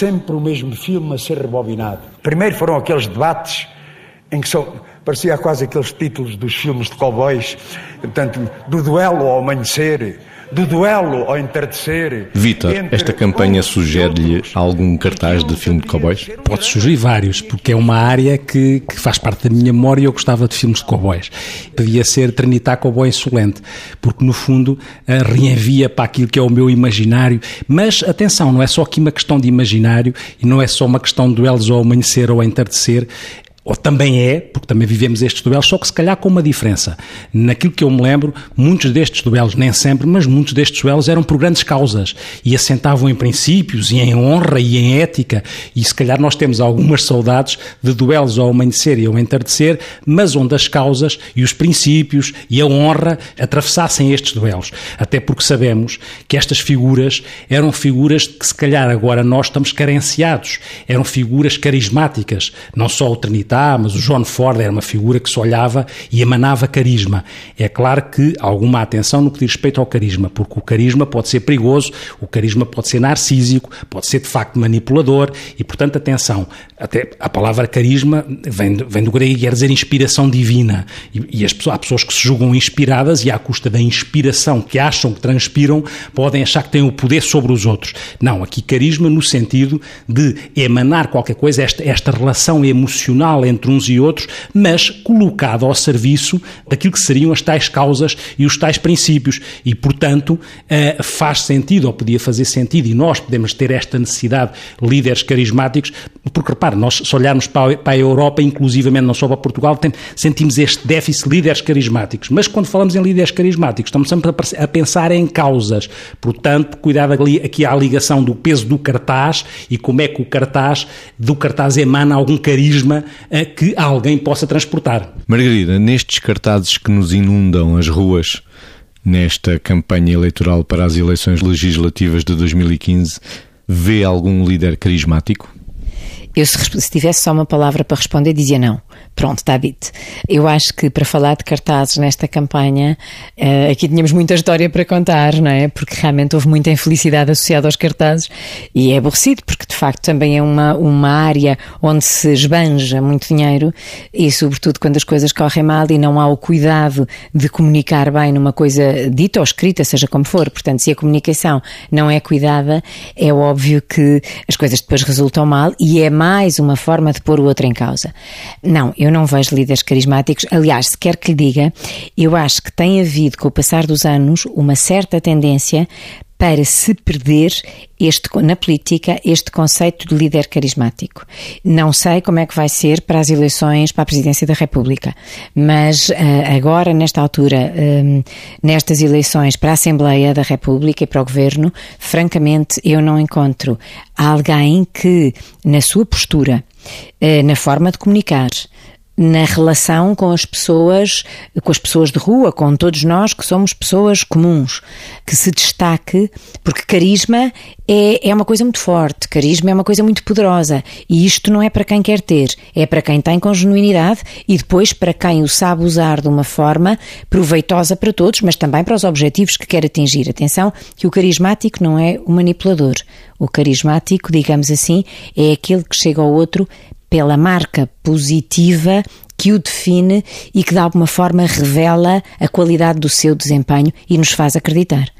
sempre o mesmo filme a ser rebobinado. Primeiro foram aqueles debates em que só, parecia quase aqueles títulos dos filmes de cowboys, portanto, do duelo ao amanhecer, do duelo ao entardecer. Vitor, esta campanha sugere-lhe algum cartaz de filme de cowboys? Pode sugerir vários, porque é uma área que, que faz parte da minha memória e eu gostava de filmes de cowboys. Podia ser Trinitar Cowboy Insolente, porque no fundo eh, reenvia para aquilo que é o meu imaginário. Mas atenção, não é só aqui uma questão de imaginário e não é só uma questão de duelos ao amanhecer ou ao entardecer ou também é, porque também vivemos estes duelos, só que se calhar com uma diferença. Naquilo que eu me lembro, muitos destes duelos, nem sempre, mas muitos destes duelos eram por grandes causas e assentavam em princípios e em honra e em ética. E se calhar nós temos algumas saudades de duelos ao amanhecer e ao entardecer, mas onde as causas e os princípios e a honra atravessassem estes duelos. Até porque sabemos que estas figuras eram figuras que se calhar agora nós estamos carenciados. Eram figuras carismáticas, não só o Trinitário mas o John Ford era uma figura que se olhava e emanava carisma. É claro que alguma atenção no que diz respeito ao carisma, porque o carisma pode ser perigoso, o carisma pode ser narcísico, pode ser de facto manipulador e, portanto, atenção. Até a palavra carisma vem, vem do grego e quer dizer inspiração divina. E, e as há pessoas que se julgam inspiradas e, à custa da inspiração que acham que transpiram, podem achar que têm o poder sobre os outros. Não, aqui carisma no sentido de emanar qualquer coisa, esta, esta relação emocional entre uns e outros, mas colocado ao serviço daquilo que seriam as tais causas e os tais princípios. E, portanto, eh, faz sentido, ou podia fazer sentido, e nós podemos ter esta necessidade, líderes carismáticos, porque, repare, nós se olharmos para a Europa, inclusivamente não só para Portugal, sentimos este déficit de líderes carismáticos. Mas quando falamos em líderes carismáticos, estamos sempre a pensar em causas. Portanto, cuidado aqui à ligação do peso do cartaz e como é que o cartaz, do cartaz emana algum carisma a que alguém possa transportar. Margarida, nestes cartazes que nos inundam as ruas nesta campanha eleitoral para as eleições legislativas de 2015, vê algum líder carismático? Eu, se, se tivesse só uma palavra para responder, dizia não. Pronto, está dito. Eu acho que para falar de cartazes nesta campanha, uh, aqui tínhamos muita história para contar, não é? Porque realmente houve muita infelicidade associada aos cartazes e é aborrecido, porque de facto também é uma, uma área onde se esbanja muito dinheiro e, sobretudo, quando as coisas correm mal e não há o cuidado de comunicar bem numa coisa dita ou escrita, seja como for. Portanto, se a comunicação não é cuidada, é óbvio que as coisas depois resultam mal e é mais uma forma de pôr o outro em causa. Não, eu não vejo líderes carismáticos. Aliás, se quer que lhe diga, eu acho que tem havido, com o passar dos anos, uma certa tendência para se perder este, na política este conceito de líder carismático. Não sei como é que vai ser para as eleições para a presidência da República, mas uh, agora, nesta altura, um, nestas eleições para a Assembleia da República e para o Governo, francamente, eu não encontro alguém que, na sua postura, uh, na forma de comunicar, na relação com as pessoas, com as pessoas de rua, com todos nós que somos pessoas comuns, que se destaque, porque carisma é, é uma coisa muito forte, carisma é uma coisa muito poderosa e isto não é para quem quer ter, é para quem tem com genuinidade e depois para quem o sabe usar de uma forma proveitosa para todos, mas também para os objetivos que quer atingir. Atenção que o carismático não é o manipulador. O carismático, digamos assim, é aquele que chega ao outro pela marca positiva que o define e que de alguma forma revela a qualidade do seu desempenho e nos faz acreditar.